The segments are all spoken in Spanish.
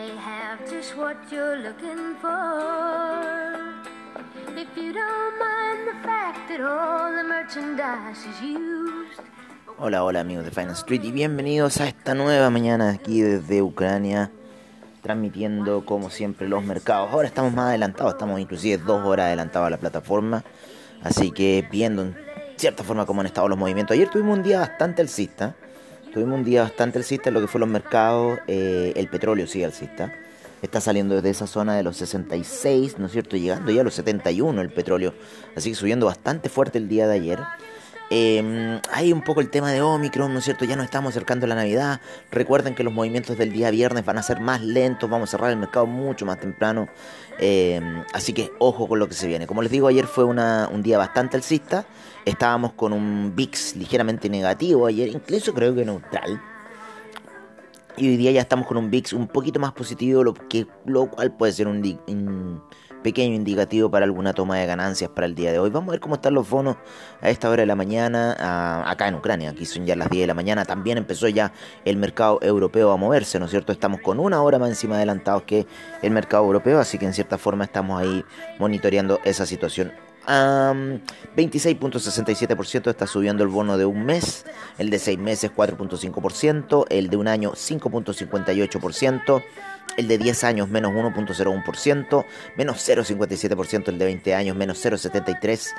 have just what you're looking for. If you don't mind the fact that all the merchandise is used. Hola, hola amigos de Finance Street y bienvenidos a esta nueva mañana aquí desde Ucrania, transmitiendo como siempre los mercados. Ahora estamos más adelantados, estamos inclusive dos horas adelantados a la plataforma, así que viendo en cierta forma cómo han estado los movimientos. Ayer tuvimos un día bastante alcista, Tuvimos un día bastante alcista en lo que fue los mercados. Eh, el petróleo sigue alcista. Está saliendo desde esa zona de los 66, ¿no es cierto? Llegando ya a los 71 el petróleo. Así que subiendo bastante fuerte el día de ayer. Eh, hay un poco el tema de Omicron, ¿no es cierto? Ya nos estamos acercando a la Navidad. Recuerden que los movimientos del día viernes van a ser más lentos, vamos a cerrar el mercado mucho más temprano. Em, así que ojo con lo que se viene. Como les digo, ayer fue un día bastante alcista. Estábamos con un VIX ligeramente negativo ayer, incluso creo que neutral. Y hoy día ya estamos con un VIX un poquito más positivo, lo, que, lo cual puede ser un, un pequeño indicativo para alguna toma de ganancias para el día de hoy. Vamos a ver cómo están los bonos a esta hora de la mañana acá en Ucrania. Aquí son ya las 10 de la mañana. También empezó ya el mercado europeo a moverse, ¿no es cierto? Estamos con una hora más encima adelantados que el mercado europeo, así que en cierta forma estamos ahí monitoreando esa situación. 26.67% está subiendo el bono de un mes, el de 6 meses 4.5%, el de un año 5.58%, el de 10 años menos 1.01%, menos 0.57% el de 20 años, menos 0.73%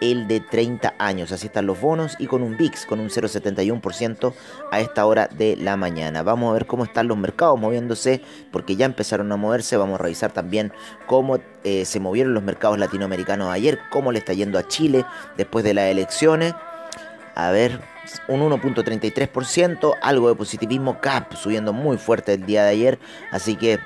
el de 30 años. Así están los bonos y con un VIX con un 0,71% a esta hora de la mañana. Vamos a ver cómo están los mercados moviéndose porque ya empezaron a moverse. Vamos a revisar también cómo eh, se movieron los mercados latinoamericanos ayer, cómo le está yendo a Chile después de las elecciones. A ver, un 1.33%, algo de positivismo, CAP subiendo muy fuerte el día de ayer, así que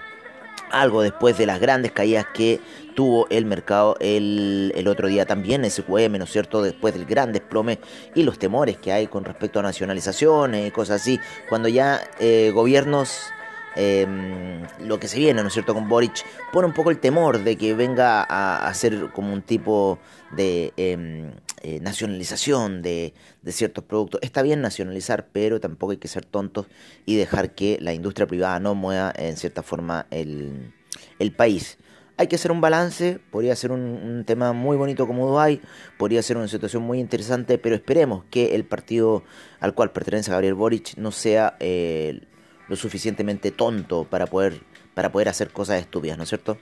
algo después de las grandes caídas que tuvo el mercado el, el, otro día también, SQM, ¿no es cierto? Después del gran desplome y los temores que hay con respecto a nacionalizaciones y cosas así, cuando ya eh, gobiernos Em, lo que se viene, ¿no es cierto?, con Boric, pone un poco el temor de que venga a, hacer como un tipo de em, eh, nacionalización de, de, ciertos productos. Está bien nacionalizar, pero tampoco hay que ser tontos y dejar que la industria privada no mueva en cierta forma el, el país. Hay que hacer un balance, podría ser un, tema muy bonito como Dubai, podría ser una situación muy interesante, pero esperemos que el partido al cual pertenece Gabriel Boric no sea eh, lo suficientemente tonto para poder, para poder hacer cosas estúpidas, ¿no es cierto?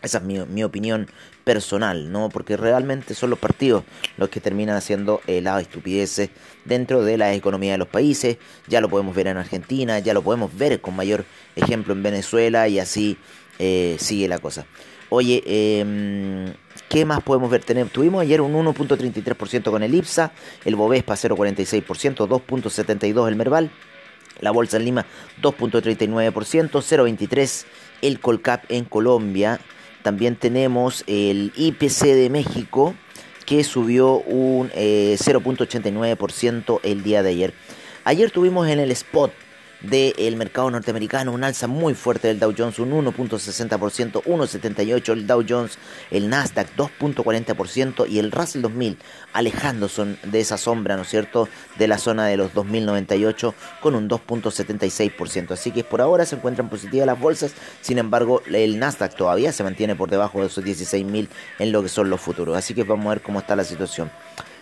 Esa es mi, opinión personal, ¿no? Porque realmente son los partidos los que terminan haciendo eh, las estupideces dentro de la economía de los países. Ya lo podemos ver en Argentina, ya lo podemos ver con mayor ejemplo en Venezuela y así eh, sigue la cosa. Oye, eh, ¿qué más podemos ver? Tener, tuvimos ayer un 1.33% con el IPSA, el Bovespa 0.46%, 2.72% el Merval, la bolsa en Lima 2.39%, 0.23% el Colcap en Colombia. También tenemos el IPC de México que subió un 0.89% eh, el día de ayer. Ayer tuvimos en el spot del mercado norteamericano, un alza muy fuerte del Dow Jones, un 1.60%, 1.78% el Dow Jones, el Nasdaq 2.40% y el Russell 2000 alejándose de esa sombra, ¿no es cierto?, de la zona de los 2098 con un 2.76%. Así que por ahora se encuentran positivas las bolsas, sin embargo el Nasdaq todavía se mantiene por debajo de esos 16.000 en lo que son los futuros. Así que vamos a ver cómo está la situación.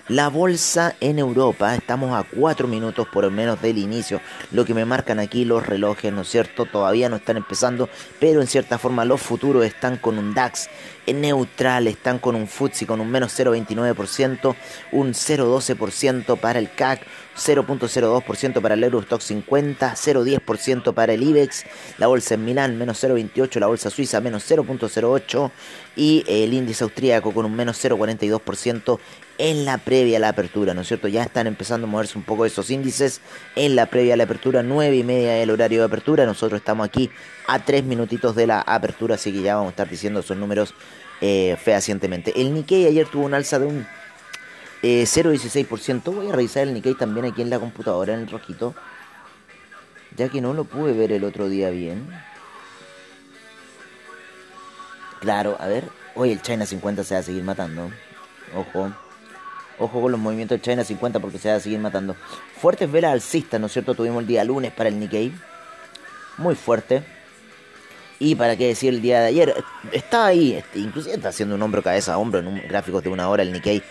La bolsa en Europa, estamos a 4 minutos por lo menos del inicio, lo que me marcan aquí los relojes, ¿no es cierto? Todavía no están empezando, pero en cierta forma los futuros están con un DAX neutral, están con un FTSE con un menos 0,29%, un 0,12% para el CAC, 0.02% para el Eurostock 50, 0.10% para el IBEX, la bolsa en Milán menos 0.28, la bolsa suiza menos 0.08 y el índice austríaco con un menos 0.42% en la previa a la apertura, ¿no es cierto? Ya están empezando a moverse un poco esos índices en la previa a la apertura, 9 y media del horario de apertura, nosotros estamos aquí a 3 minutitos de la apertura, así que ya vamos a estar diciendo esos números eh, fehacientemente. El Nikkei ayer tuvo un alza de un 0,16%. Eh, Voy a revisar el Nikkei también aquí en la computadora, en el rojito. Ya que no lo pude ver el otro día bien. Claro, a ver. Hoy el China 50 se va a seguir matando. Ojo. Ojo con los movimientos del China 50 porque se va a seguir matando. Fuertes velas alcistas, ¿no es cierto? Tuvimos el día lunes para el Nikkei. Muy fuerte. Y para qué decir el día de ayer, está ahí, este, inclusive está haciendo un hombro cabeza a hombro en un gráfico de una hora el Nikkei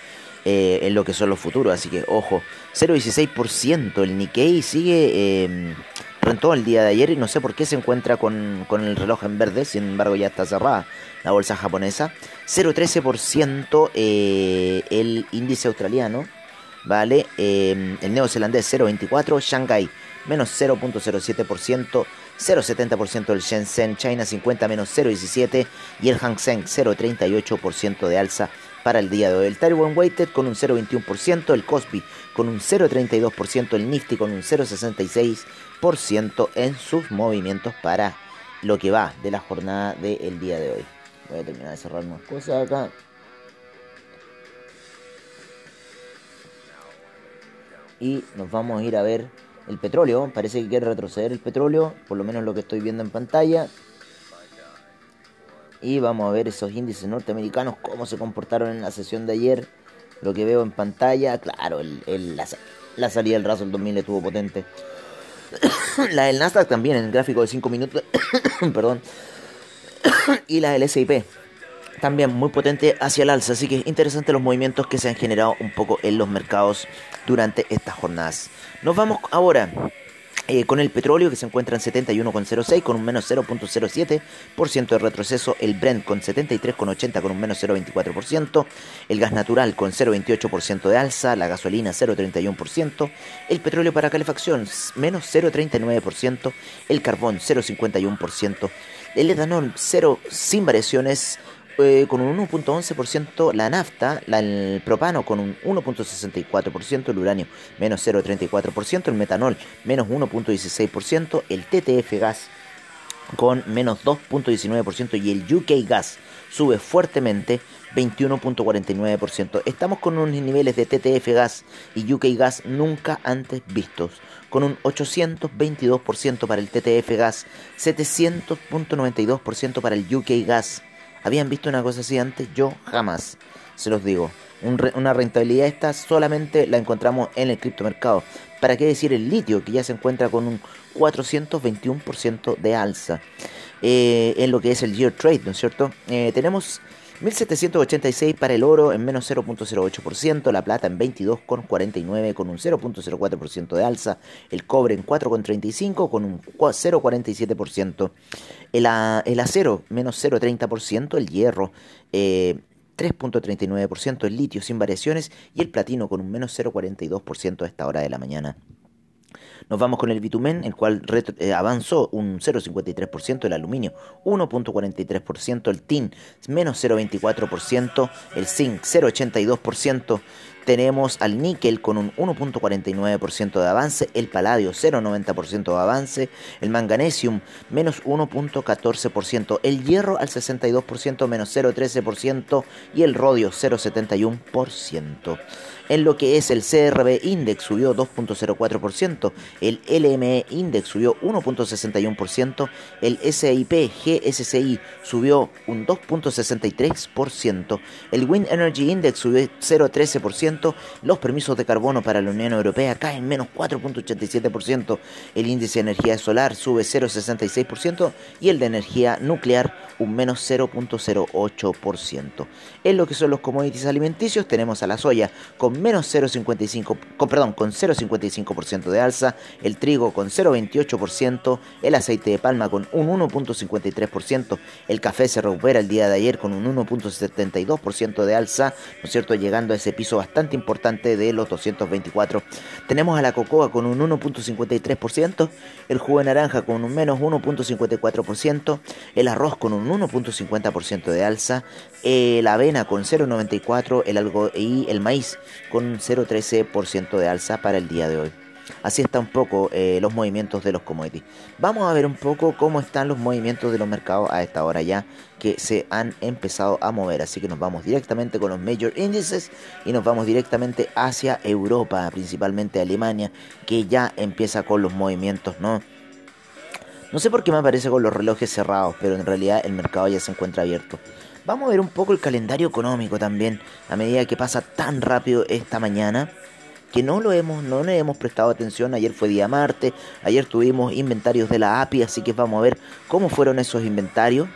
eh, en lo que son los futuros, así que ojo, 0,16% el Nikkei sigue eh, rentó el día de ayer y no sé por qué se encuentra con, con el reloj en verde, sin embargo ya está cerrada la bolsa japonesa, 0,13% eh, el índice australiano, ¿vale? Eh, el neozelandés 0,24%, Shanghai menos 0.07%, 0.70% el Shenzhen, China 50 menos 0.17% y el Hang Seng 0.38% de alza para el día de hoy. El Taiwan Weighted con un 0.21%, el Cosby con un 0.32%, el Nifty con un 0.66% en sus movimientos para lo que va de la jornada del día de hoy. Voy a terminar de cerrar unas cosas acá. Y nos vamos a ir a ver el petróleo. Parece que quiere retroceder el petróleo, por lo menos lo que estoy viendo en pantalla. Y vamos a ver esos índices norteamericanos, cómo se comportaron en la sesión de ayer. Lo que veo en pantalla, claro, el, la, salida del Russell 2000 estuvo potente. la del Nasdaq también en el gráfico de 5 minutos. perdón. y la del S&P también muy potente hacia el alza. Así que interesante los movimientos que se han generado un poco en los mercados durante estas jornadas. Nos vamos ahora eh, con el petróleo que se encuentra en 71,06 con un menos 0.07% de retroceso, el Brent con 73,80 con un menos 0.24%, el gas natural con 0.28% de alza, la gasolina 0.31%, el petróleo para calefacción menos 0.39%, el carbón 0.51%, el etanol 0 sin variaciones eh, con un 1.11%, la nafta, el propano con un 1.64%, el uranio menos 0.34%, el metanol menos 1.16%, el TTF gas con menos 2.19% y el UK gas sube fuertemente 21.49%. Estamos con unos niveles de TTF gas y UK gas nunca antes vistos, con un 822% para el TTF gas, 700.92% para el UK gas ¿Habían visto una cosa así antes? Yo jamás, se los digo. una rentabilidad esta solamente la encontramos en el criptomercado. ¿Para qué decir el litio, que ya se encuentra con un 421% de alza? Eh, en lo que es el Year Trade, ¿no es cierto? Eh, tenemos 1786 para el oro en menos 0.08%, la plata en 22,49 con un 0.04% de alza, el cobre en 4,35 con un 0,47%, el, acero menos 0,30%, el hierro 3.39%, eh, el litio sin variaciones y el platino con un menos 0.42% a esta hora de la mañana. Nos vamos con el bitumen, el cual eh, avanzó un 0,53%, el aluminio 1,43%, el tin menos 0,24%, el zinc 0,82%, tenemos al níquel con un 1.49% de avance, el paladio 0.90% de avance, el manganesium menos 1.14%, el hierro al 62% menos 0.13% y el rodio 0.71%. En lo que es el CRB Index subió 2.04%, el LME Index subió 1.61%, el SIP GSCI subió un 2.63%, el Wind Energy Index subió 0.13%, los permisos de carbono para la Unión Europea caen menos 4.87%, el índice de energía solar sube 0.66% y el de energía nuclear un menos 0.08%. En lo que son los commodities alimenticios tenemos a la soya con menos 0,55, con, perdón, con 0,55% de alza, el trigo con 0,28%, el aceite de palma con un 1,53%, el café se recupera el día de ayer con un 1,72% de alza, ¿no es cierto?, llegando a ese piso bastante importante de los 224. Tenemos a la cocoa con un 1,53%, el jugo de naranja con un menos 1,54%, el arroz con un 1,50% de alza, la avena con 0,94%, el algo y el maíz con un 0,13% de alza para el día de hoy. Así está un poco eh, los movimientos de los commodities. Vamos a ver un poco cómo están los movimientos de los mercados a esta hora ya que se han empezado a mover. Así que nos vamos directamente con los major índices y nos vamos directamente hacia Europa, principalmente Alemania, que ya empieza con los movimientos, ¿no? No sé por qué me aparece con los relojes cerrados, pero en realidad el mercado ya se encuentra abierto. Vamos a ver un poco el calendario económico también, a medida que pasa tan rápido esta mañana, que no lo hemos, no le hemos prestado atención. Ayer fue día martes, ayer tuvimos inventarios de la API, así que vamos a ver cómo fueron esos inventarios.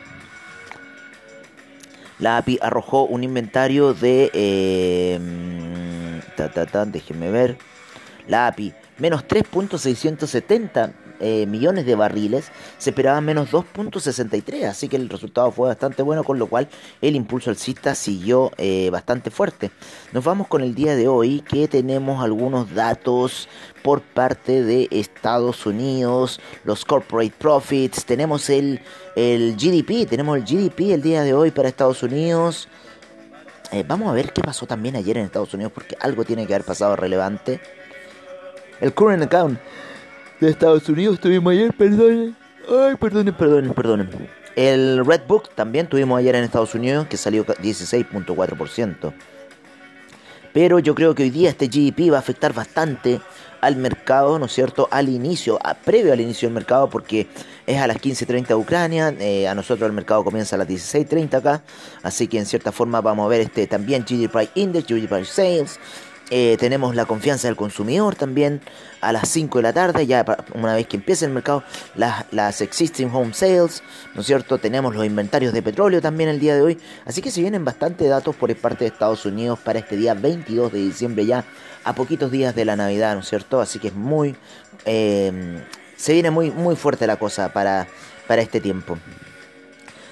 La API arrojó un inventario de... Eh, déjenme ver. La API, menos 3.670 eh, millones de barriles, se esperaba menos 2.63, así que el resultado fue bastante bueno, con lo cual el impulso alcista siguió eh, bastante fuerte. Nos vamos con el día de hoy, que tenemos algunos datos por parte de Estados Unidos, los corporate profits, tenemos el, el GDP, tenemos el GDP el día de hoy para Estados Unidos. Eh, vamos a ver qué pasó también ayer en Estados Unidos, porque algo tiene que haber pasado relevante. El current account de Estados Unidos tuvimos ayer, perdonen. Ay, perdonen, perdonen, perdonen. El Red Book también tuvimos ayer en Estados Unidos, que salió 16.4%. Pero yo creo que hoy día este GDP va a afectar bastante al mercado, ¿no es cierto? Al inicio, a, previo al inicio del mercado, porque es a las 15.30 de Ucrania, eh, a nosotros el mercado comienza a las 16.30 acá, así que en cierta forma vamos a ver este también GDP Index, GDP Sales, eh, tenemos la confianza del consumidor también a las 5 de la tarde, ya una vez que empiece el mercado, las, las existing home sales, ¿no es cierto? Tenemos los inventarios de petróleo también el día de hoy, así que se vienen bastante datos por parte de Estados Unidos para este día 22 de diciembre ya, a poquitos días de la Navidad, ¿no es cierto? Así que es muy... Eh, se viene muy, muy fuerte la cosa para, para este tiempo.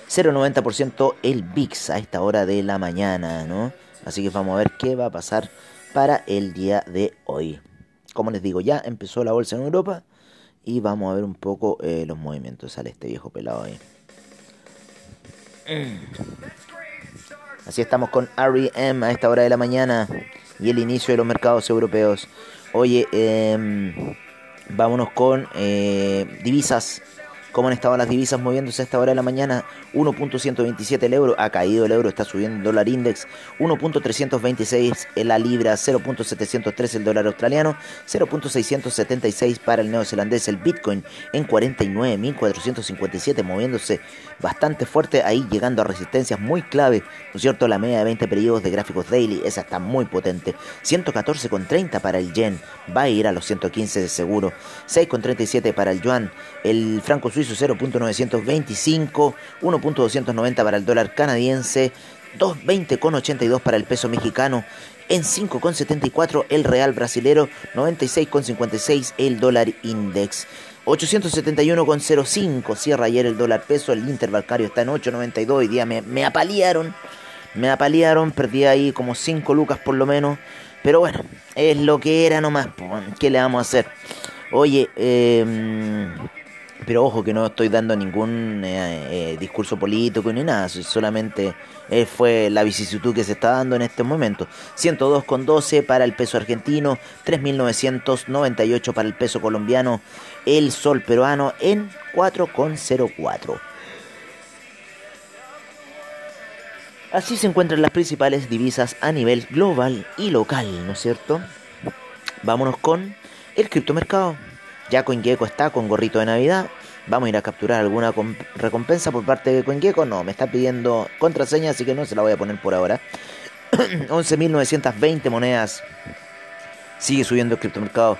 0,90% el VIX a esta hora de la mañana, ¿no? Así que vamos a ver qué va a pasar para el día de hoy. Como les digo, ya empezó la bolsa en Europa y vamos a ver un poco eh, los movimientos. Sale este viejo pelado ahí. Así estamos con REM a esta hora de la mañana y el inicio de los mercados europeos. Oye, eh, vámonos con eh, divisas cómo han estado las divisas moviéndose a esta hora de la mañana. 1.127 el euro, ha caído el euro, está subiendo el dólar index. 1.326 en la libra, 0.703 el dólar australiano, 0.676 para el neozelandés, el bitcoin en 49.457 moviéndose bastante fuerte ahí llegando a resistencias muy clave, ¿no cierto? La media de 20 periodos de gráficos daily, esa está muy potente. 114,30 para el yen, va a ir a los 115 de seguro. 6,37 para el yuan, el franco suizo 0.925, 1.290 para el dólar canadiense, 2.20,82 para el peso mexicano, en 5,74 el real brasilero, 96,56 el dólar index. 871,05 cierra ayer el dólar peso, el interbancario está en 8,92, hoy día me, me apalearon, me apalearon, perdí ahí como 5 lucas por lo menos, pero bueno, es lo que era nomás, ¿qué le vamos a hacer? Oye, eh, pero ojo que no estoy dando ningún eh, eh, discurso político ni nada, solamente eh, fue la vicisitud que se está dando en este momento. 102,12 para el peso argentino, 3.998 para el peso colombiano, el sol peruano en 4,04. Así se encuentran las principales divisas a nivel global y local, ¿no es cierto? Vámonos con el criptomercado. Ya CoinGecko está con gorrito de Navidad. Vamos a ir a capturar alguna recompensa por parte de CoinGecko. No, me está pidiendo contraseña, así que no se la voy a poner por ahora. 11.920 monedas. Sigue subiendo el criptomercado.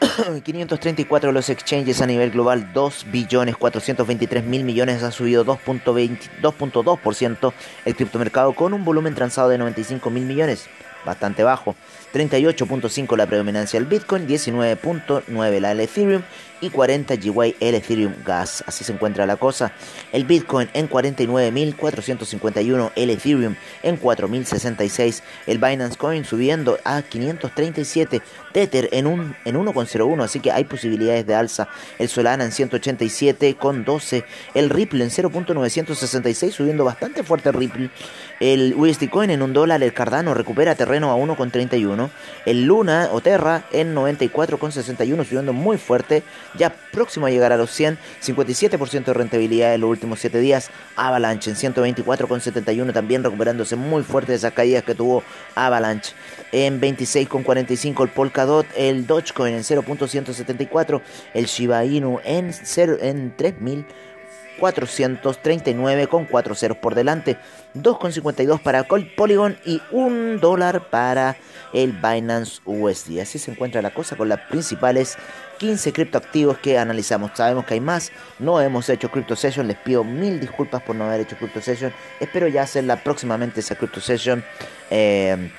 534 los exchanges a nivel global, 2 billones 423 mil millones ha subido 2.2% el criptomercado con un volumen transado de 95 mil millones, bastante bajo. 38.5 la predominancia del Bitcoin, 19.9 la del Ethereum y 40 GY el Ethereum Gas. Así se encuentra la cosa. El Bitcoin en 49.451, el Ethereum en 4.066, el Binance Coin subiendo a 537, Tether en, un, en 1.01, así que hay posibilidades de alza. El Solana en 187.12, el Ripple en 0.966 subiendo bastante fuerte Ripple. El USD Coin en un dólar, el Cardano recupera terreno a 1.31. El Luna o Terra en 94.61 subiendo muy fuerte ya próximo a llegar a los 100, 57% de rentabilidad en los últimos 7 días. Avalanche en 124,71 también recuperándose muy fuerte de esas caídas que tuvo Avalanche. En 26,45 el Polkadot, el Dogecoin en 0.174, el Shiba Inu en, 0, en 3.000 439 con 4 ceros por delante, 2,52 para Polygon y 1 dólar para el Binance USD. Así se encuentra la cosa con las principales 15 criptoactivos que analizamos. Sabemos que hay más, no hemos hecho Crypto Session, les pido mil disculpas por no haber hecho Crypto Session. Espero ya hacerla próximamente esa Crypto Session. Eh,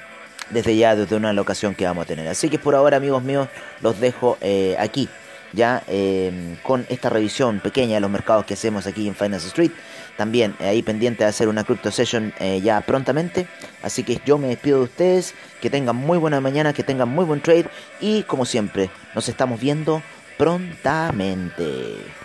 desde ya, desde una locación que vamos a tener. Así que por ahora, amigos míos, los dejo eh, aquí ya em, con esta revisión pequeña de los mercados que hacemos aquí en Finance Street. También eh, ahí pendiente de hacer una crypto session eh, ya prontamente. Así que yo me despido de ustedes. Que tengan muy buena mañana, que tengan muy buen trade. Y como siempre, nos estamos viendo prontamente.